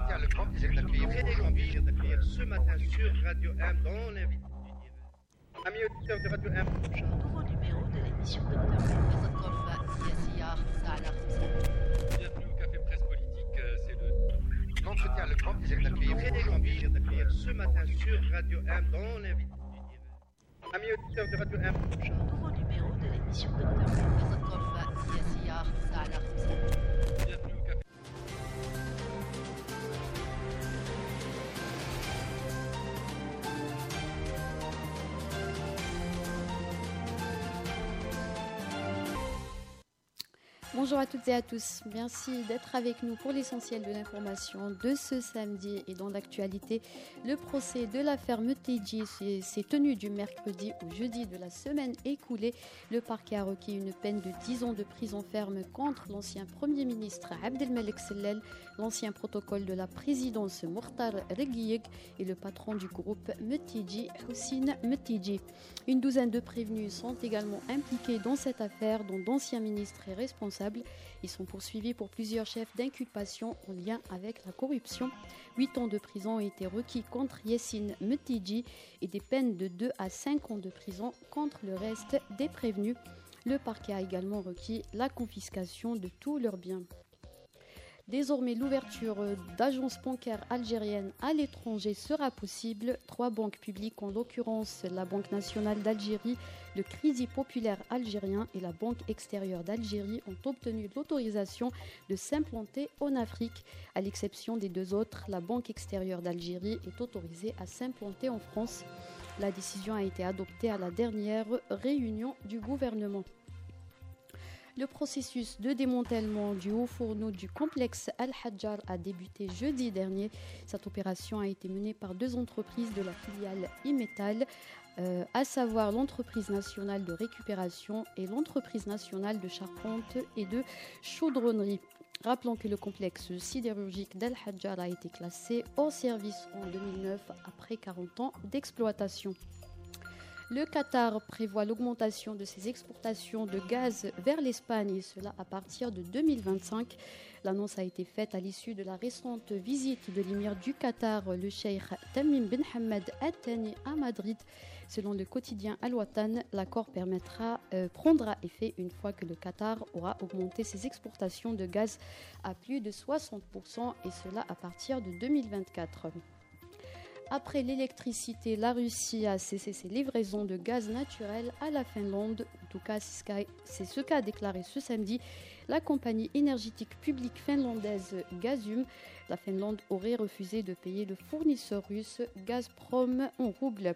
tenir le ce matin sur Radio M dans l'invité. Amis auditeurs de Radio M, un nouveau numéro de l'émission Bienvenue au Café Presse Politique, euh, c'est le. Ce matin sur Radio M dans l'invité. Amis auditeurs de Radio M, un nouveau numéro de l'émission de Dr. Bonjour à toutes et à tous. Merci d'être avec nous pour l'essentiel de l'information de ce samedi et dans l'actualité. Le procès de l'affaire Mutiji s'est tenu du mercredi au jeudi de la semaine écoulée. Le parquet a requis une peine de 10 ans de prison ferme contre l'ancien Premier ministre Abdelmalek Sellel, l'ancien protocole de la présidence Mourtar Reguiyeg et le patron du groupe Mutiji, Houssine Mutiji. Une douzaine de prévenus sont également impliqués dans cette affaire, dont d'anciens ministres et responsables. Ils sont poursuivis pour plusieurs chefs d'inculpation en lien avec la corruption. Huit ans de prison ont été requis contre Yessine Mutiji et des peines de 2 à 5 ans de prison contre le reste des prévenus. Le parquet a également requis la confiscation de tous leurs biens. Désormais, l'ouverture d'agences bancaires algériennes à l'étranger sera possible. Trois banques publiques, en l'occurrence la Banque nationale d'Algérie, le Crédit populaire algérien et la Banque extérieure d'Algérie, ont obtenu l'autorisation de s'implanter en Afrique. À l'exception des deux autres, la Banque extérieure d'Algérie est autorisée à s'implanter en France. La décision a été adoptée à la dernière réunion du gouvernement. Le processus de démantèlement du haut fourneau du complexe Al-Hajjar a débuté jeudi dernier. Cette opération a été menée par deux entreprises de la filiale Imetal, euh, à savoir l'entreprise nationale de récupération et l'entreprise nationale de charpente et de chaudronnerie. Rappelons que le complexe sidérurgique d'Al-Hajjar a été classé hors service en 2009 après 40 ans d'exploitation. Le Qatar prévoit l'augmentation de ses exportations de gaz vers l'Espagne, et cela à partir de 2025. L'annonce a été faite à l'issue de la récente visite de l'émir du Qatar, le cheikh Tamim bin Hamad Al Thani à Madrid. Selon le quotidien Al Watan, l'accord permettra euh, prendra effet une fois que le Qatar aura augmenté ses exportations de gaz à plus de 60% et cela à partir de 2024. Après l'électricité, la Russie a cessé ses livraisons de gaz naturel à la Finlande. En tout cas, c'est ce qu'a déclaré ce samedi la compagnie énergétique publique finlandaise Gazum. La Finlande aurait refusé de payer le fournisseur russe Gazprom en roubles.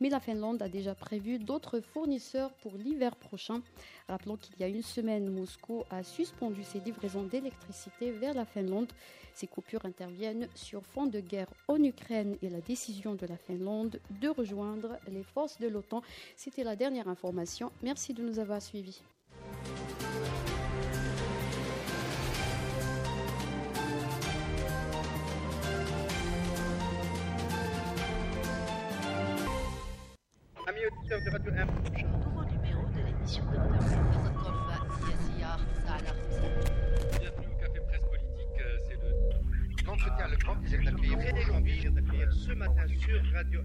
Mais la Finlande a déjà prévu d'autres fournisseurs pour l'hiver prochain. Rappelons qu'il y a une semaine, Moscou a suspendu ses livraisons d'électricité vers la Finlande. Ces coupures interviennent sur fond de guerre en Ukraine et la décision de la Finlande de rejoindre les forces de l'OTAN. C'était la dernière information. Merci de nous avoir suivis. Amis auditeurs de Radio Nouveau numéro de l'émission de Bienvenue au Café Presse Politique, euh, c'est le... Le grand ah, plaisir d'accueillir ce matin sur Radio